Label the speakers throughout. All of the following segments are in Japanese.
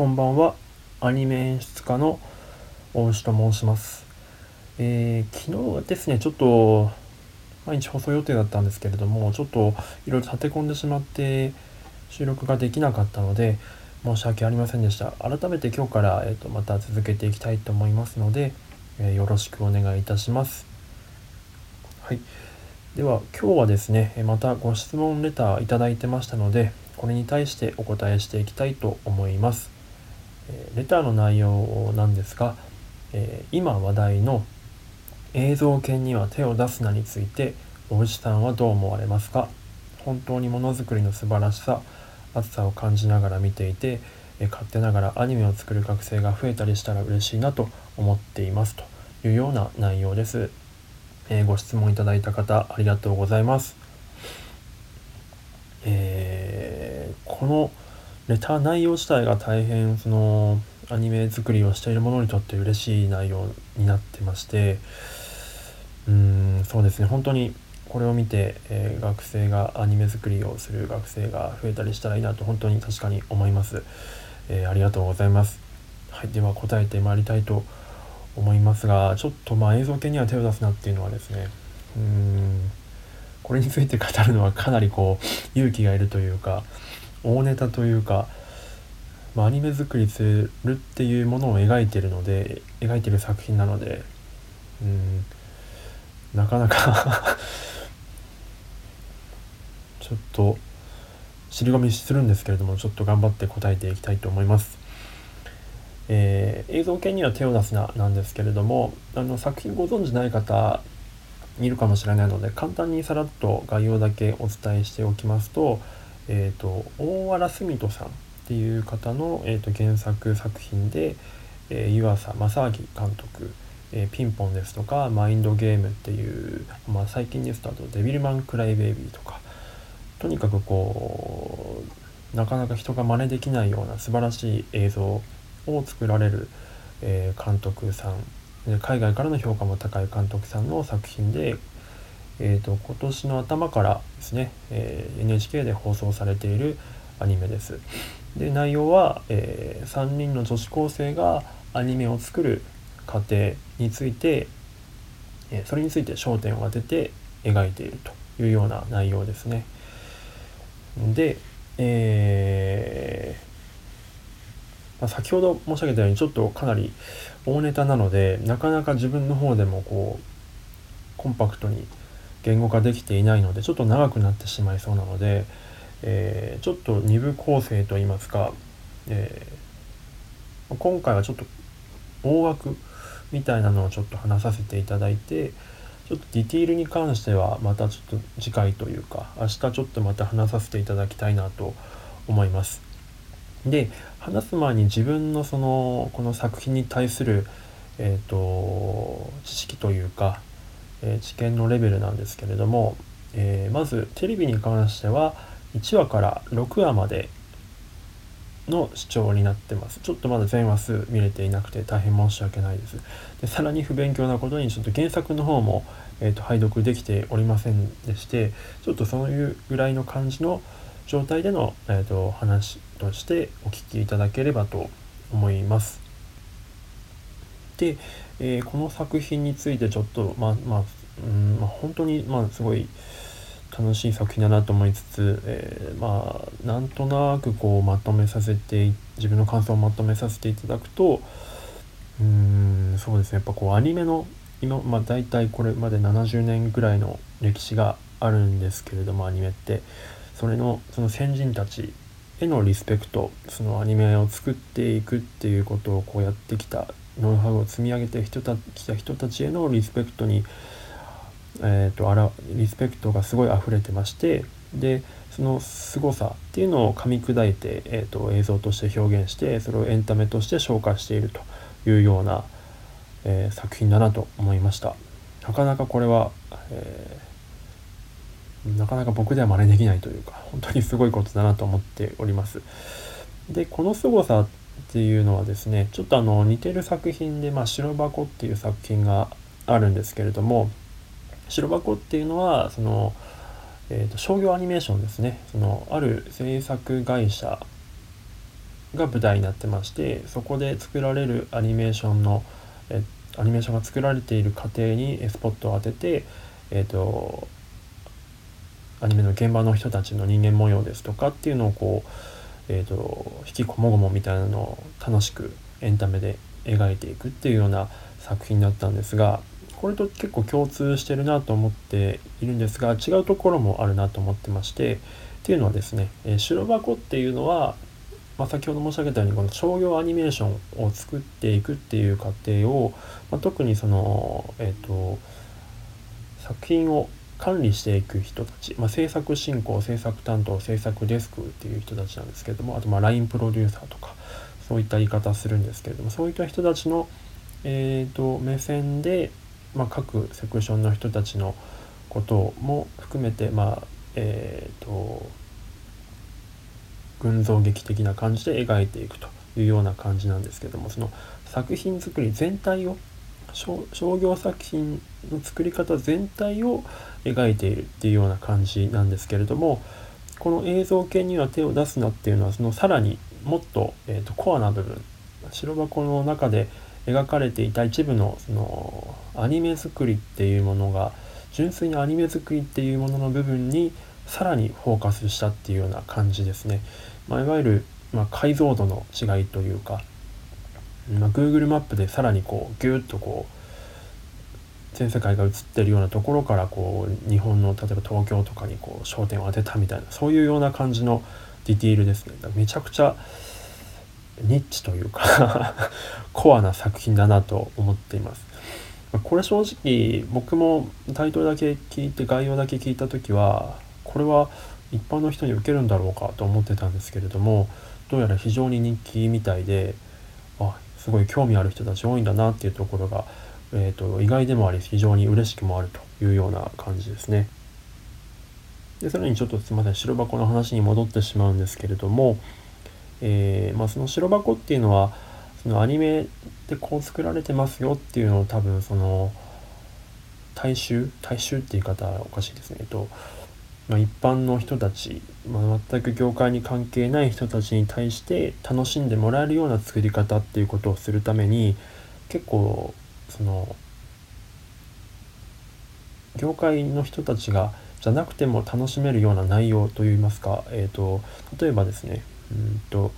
Speaker 1: こんばんは。アニメ演出家の大牛と申します、えー昨日ですねちょっと毎日放送予定だったんですけれどもちょっといろいろ立て込んでしまって収録ができなかったので申し訳ありませんでした。改めて今日から、えー、とまた続けていきたいと思いますので、えーよろしくお願いいたします。はい。では今日はですねまたご質問レターいただいてましたのでこれに対してお答えしていきたいと思います。レターの内容なんですが、え今話題の映像犬には手を出すなについておじさんはどう思われますか？本当にものづくりの素晴らしさ熱さを感じながら見ていてえ勝手ながらアニメを作る学生が増えたりしたら嬉しいなと思っています。というような内容です、えーご質問いただいた方ありがとうございます。えーこのレター内容自体が大変そのアニメ作りをしている者にとって嬉しい内容になってましてうーんそうですね。本当にこれを見て、えー学生がアニメ作りをする学生が増えたりしたらいいなと本当に確かに思います、えーありがとうございます。はいでは答えてまいりたいと思いますがちょっとまあ映像系には手を出すなっていうのはですねうんこれについて語るのはかなりこう勇気がいるというか大ネタというか、まあ、アニメ作りするっていうものを描いてるので描いてる作品なのでうんなかなか ちょっと尻込みするんですけれどもちょっと頑張って答えていきたいと思います。えー映像系には手を出すななんですけれどもあの作品ご存知ない方いるかもしれないので簡単にさらっと概要だけお伝えしておきますと,、えー、と大原澄人さんっていう方の、えー、と原作作品で、えー湯浅正明監督、えーピンポンですとかマインドゲームっていう、まあ、最近ですとあとデビルマンクライベイビーとかとにかくこうなかなか人が真似できないような素晴らしい映像を作られる、えー監督さん海外からの評価も高い監督さんの作品で、えー、と今年の頭からですね、えー NHK で放送されているアニメです。で内容は、え3人の女子高生がアニメを作る過程について、えーそれについて焦点を当てて描いているというような内容ですね。で、えーまあ先ほど申し上げたようにちょっとかなり大ネタなのでなかなか自分の方でもこうコンパクトに言語化できていないのでちょっと長くなってしまいそうなので、えーちょっと二部構成といいますか、えー今回はちょっと大枠みたいなのをちょっと話させていただいてちょっとディティールに関してはまたちょっと次回というか明日ちょっとまた話させていただきたいなと思います。で話す前に自分のそのこの作品に対する、えー、と知識というか、えー知見のレベルなんですけれども、えーまずテレビに関しては1話から6話までの視聴になってますちょっとまだ全話数見れていなくて大変申し訳ないですでさらに不勉強なことにちょっと原作の方も、えー、と拝読できておりませんでしてちょっとそういうぐらいの感じの状態での、えー、と話としてお聞きいただければと思います。で、えーこの作品についてちょっとまあまあ、うんまあ、本当にまあすごい楽しい作品だなと思いつつ、えーまあなんとなくこうまとめさせて自分の感想をまとめさせていただくとうんそうですね。やっぱこうアニメの今まあ大体これまで70年ぐらいの歴史があるんですけれどもアニメって。それのその先人たちへのリスペクトそのアニメを作っていくっていうことをこうやってきたノウハウを積み上げてきた人たちへのリスペクトに、えー、とあらリスペクトがすごい溢れてましてでその凄さっていうのを噛み砕いて、えー、と映像として表現してそれをエンタメとして消化しているというような、えー作品だなと思いました。なかなかこれは、えーなかなか僕では真似できないというか本当にすごいことだなと思っております。でこの凄さっていうのはですねちょっとあの似てる作品で「まあ、白箱」っていう作品があるんですけれども白箱っていうのはその、えーと商業アニメーションですね。そのある制作会社が舞台になってましてそこで作られるアニメーションのえアニメーションが作られている過程にスポットを当てて、えーと、アニメの現場の人たちの人間模様ですとかっていうのをこう、えーと、引きこもごもみたいなのを楽しくエンタメで描いていくっていうような作品だったんですがこれと結構共通してるなと思っているんですが違うところもあるなと思ってましてっていうのはですね、えー、白箱っていうのはまあ、先ほど申し上げたようにこの商業アニメーションを作っていくっていう過程を、まあ、特にその、えーと、作品を管理していく人たち、まあ、制作進行制作担当制作デスクっていう人たちなんですけれどもあとまあ LINE プロデューサーとかそういった言い方するんですけれどもそういった人たちの、えーと、目線で、まあ、各セクションの人たちのことも含めてまあえーと群像劇的な感じで描いていくというような感じなんですけどもその作品作り全体を商業作品の作り方全体を描いているっていうような感じなんですけれどもこの映像系には手を出すなっていうのはそのさらにもっと,、えーと、コアな部分白箱の中で描かれていた一部のそのアニメ作りっていうものが純粋にアニメ作りっていうものの部分にさらにフォーカスしたっていうような感じですね。まあ、いわゆる、ま、解像度の違いというか、まあ、Google マップでさらにこうギュッとこう全世界が映ってるようなところからこう日本の例えば東京とかにこう焦点を当てたみたいなそういうような感じのディティールですねめちゃくちゃニッチというか コアな作品だなと思っています。これ正直僕もタイトルだけ聞いて概要だけ聞いた時はこれは一般の人に受けるんだろうかと思ってたんですけれどもどうやら非常に人気みたいですごい興味ある人たち多いんだなっていうところが、えーと、意外でもあり非常に嬉しくもあるというような感じですね。でさらにちょっとすいません白箱の話に戻ってしまうんですけれども、えー、まあ、その白箱っていうのはそのアニメでこう作られてますよっていうのを多分その大衆大衆って言い方おかしいですね。えっとまあ、一般の人たち、まあ、全く業界に関係ない人たちに対して楽しんでもらえるような作り方っていうことをするために結構その業界の人たちがじゃなくても楽しめるような内容といいますか、えーと、例えばですねうんと、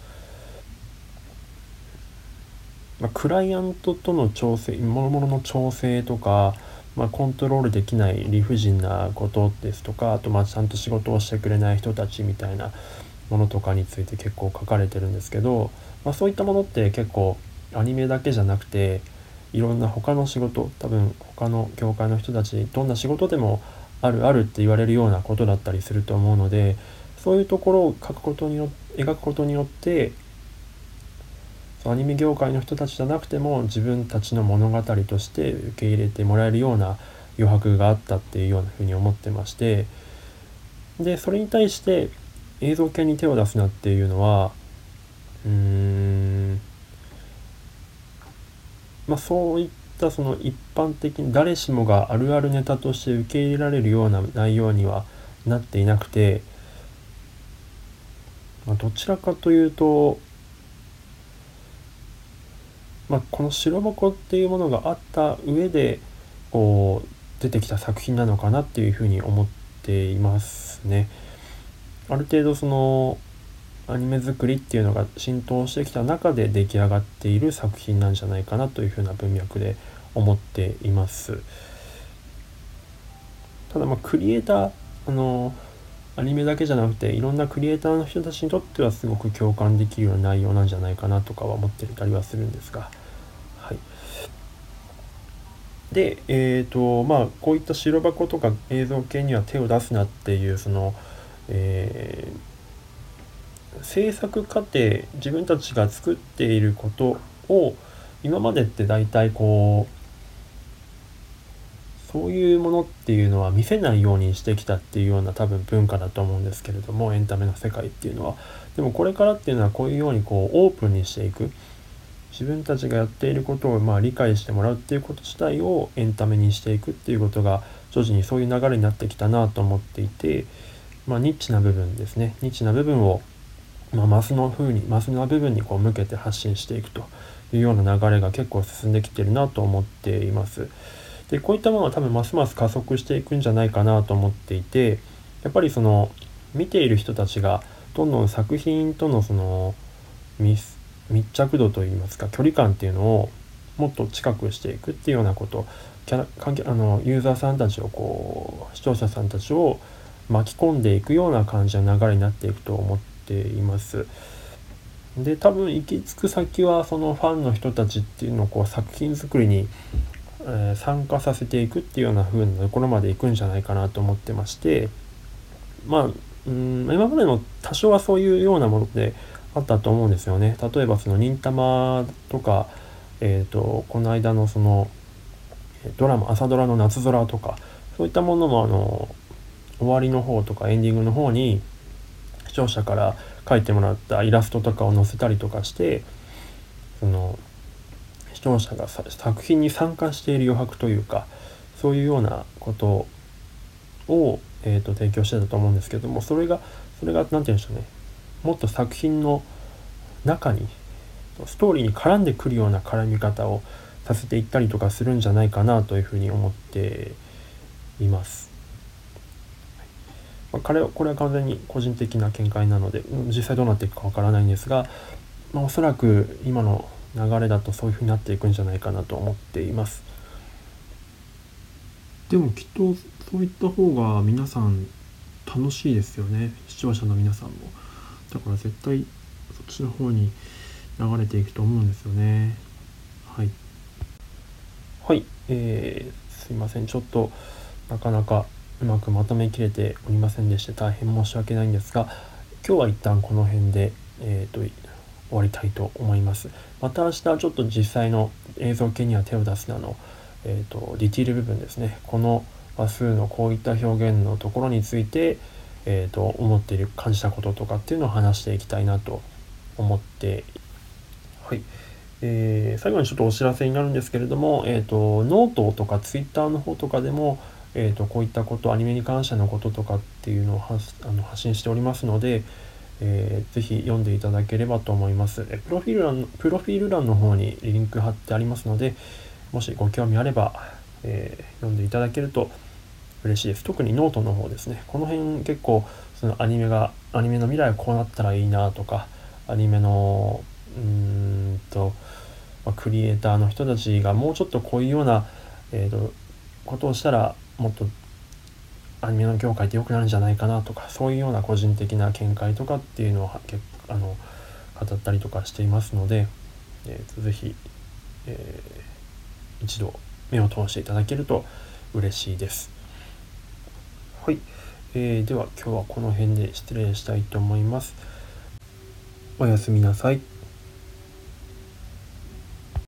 Speaker 1: まあ、クライアントとの調整ものの調整とかまあ、コントロールできない理不尽なことですとかあとまあちゃんと仕事をしてくれない人たちみたいなものとかについて結構書かれてるんですけど、まあ、そういったものって結構アニメだけじゃなくていろんな他の仕事多分他の業界の人たちどんな仕事でもあるあるって言われるようなことだったりすると思うのでそういうところを書くことによ描くことによってアニメ業界の人たちじゃなくても自分たちの物語として受け入れてもらえるような余白があったっていうようなふうに思ってましてでそれに対して映像系に手を出すなっていうのはうーんまあそういったその一般的に誰しもがあるあるネタとして受け入れられるような内容にはなっていなくて、まあ、どちらかというとまあ、この白箱っていうものがあった上でこう出てきた作品なのかなっていうふうに思っていますね。ある程度そのアニメ作りっていうのが浸透してきた中で出来上がっている作品なんじゃないかなというふうな文脈で思っています。ただまあクリエイターあのアニメだけじゃなくていろんなクリエイターの人たちにとってはすごく共感できるような内容なんじゃないかなとかは思ってたりはするんですが。で、えーとまあ、こういった白箱とか映像系には手を出すなっていうその、えー、制作過程自分たちが作っていることを今までって大体こうそういうものっていうのは見せないようにしてきたっていうような多分文化だと思うんですけれどもエンタメの世界っていうのは。でもこれからっていうのはこういうようにこうオープンにしていく。自分たちがやっていることをまあ理解してもらうっていうこと自体をエンタメにしていくっていうことが徐々にそういう流れになってきたなと思っていて、まあ、ニッチな部分ですねニッチな部分をまあ、マスの風にマスの部分にこう向けて発信していくというような流れが結構進んできてるなと思っています。でこういったものは多分ますます加速していくんじゃないかなと思っていてやっぱりその見ている人たちがどんどん作品とのその密密着度といいますか距離感っていうのをもっと近くしていくっていうようなことキャラ関係あのユーザーさんたちをこう視聴者さんたちを巻き込んでいくような感じの流れになっていくと思っています。で多分行き着く先はそのファンの人たちっていうのをこう作品作りに、えー、参加させていくっていうような風なところまで行くんじゃないかなと思ってましてまあうん今までの多少はそういうようなものであったと思うんですよね。例えばその忍たまとか、えーと、この間のそのドラマ朝ドラの夏空とかそういったものもあの終わりの方とかエンディングの方に視聴者から描いてもらったイラストとかを載せたりとかしてその視聴者が作品に参加している余白というかそういうようなことを、えーと、提供してたと思うんですけどもそれがそれが何て言うんでしょうねもっと作品の中にストーリーに絡んでくるような絡み方をさせていったりとかするんじゃないかなというふうに思っています。まあ、彼はこれは完全に個人的な見解なので実際どうなっていくかわからないんですが、まあ、おそらく今の流れだとそういうふうになっていくんじゃないかなと思っています。でもきっとそういった方が皆さん楽しいですよね視聴者の皆さんもだから絶対そっちの方に流れていくと思うんですよね。はい。はい。えー、すいません。ちょっとなかなかうまくまとめきれておりませんでして大変申し訳ないんですが今日は一旦この辺で、えーと、終わりたいと思います。また明日ちょっと実際の映像系には手を出すなの、えーと、ディティール部分ですね。この話数のこういった表現のところについて、えーと、思っている感じたこととかっていうのを話していきたいなと思ってはい。えー、最後にちょっとお知らせになるんですけれども、えーと、ノートとかツイッターの方とかでも、えーと、こういったことアニメに関してのこととかっていうのを発あの発信しておりますので、えー、ぜひ読んでいただければと思います。えプロフィール欄プロフィール欄の方にリンク貼ってありますのでもしご興味あれば、えー、読んでいただけると嬉しいです。特にノートの方ですね。この辺結構そのアニメがアニメの未来はこうなったらいいなとかアニメのうーんと、まあ、クリエイターの人たちがもうちょっとこういうような、えーとことをしたらもっとアニメの業界って良くなるんじゃないかなとかそういうような個人的な見解とかっていうのをあの語ったりとかしていますので、えーと、ぜひ、えー、一度目を通していただけると嬉しいです。はい、えー、では今日はこの辺で失礼したいと思います。おやすみなさい。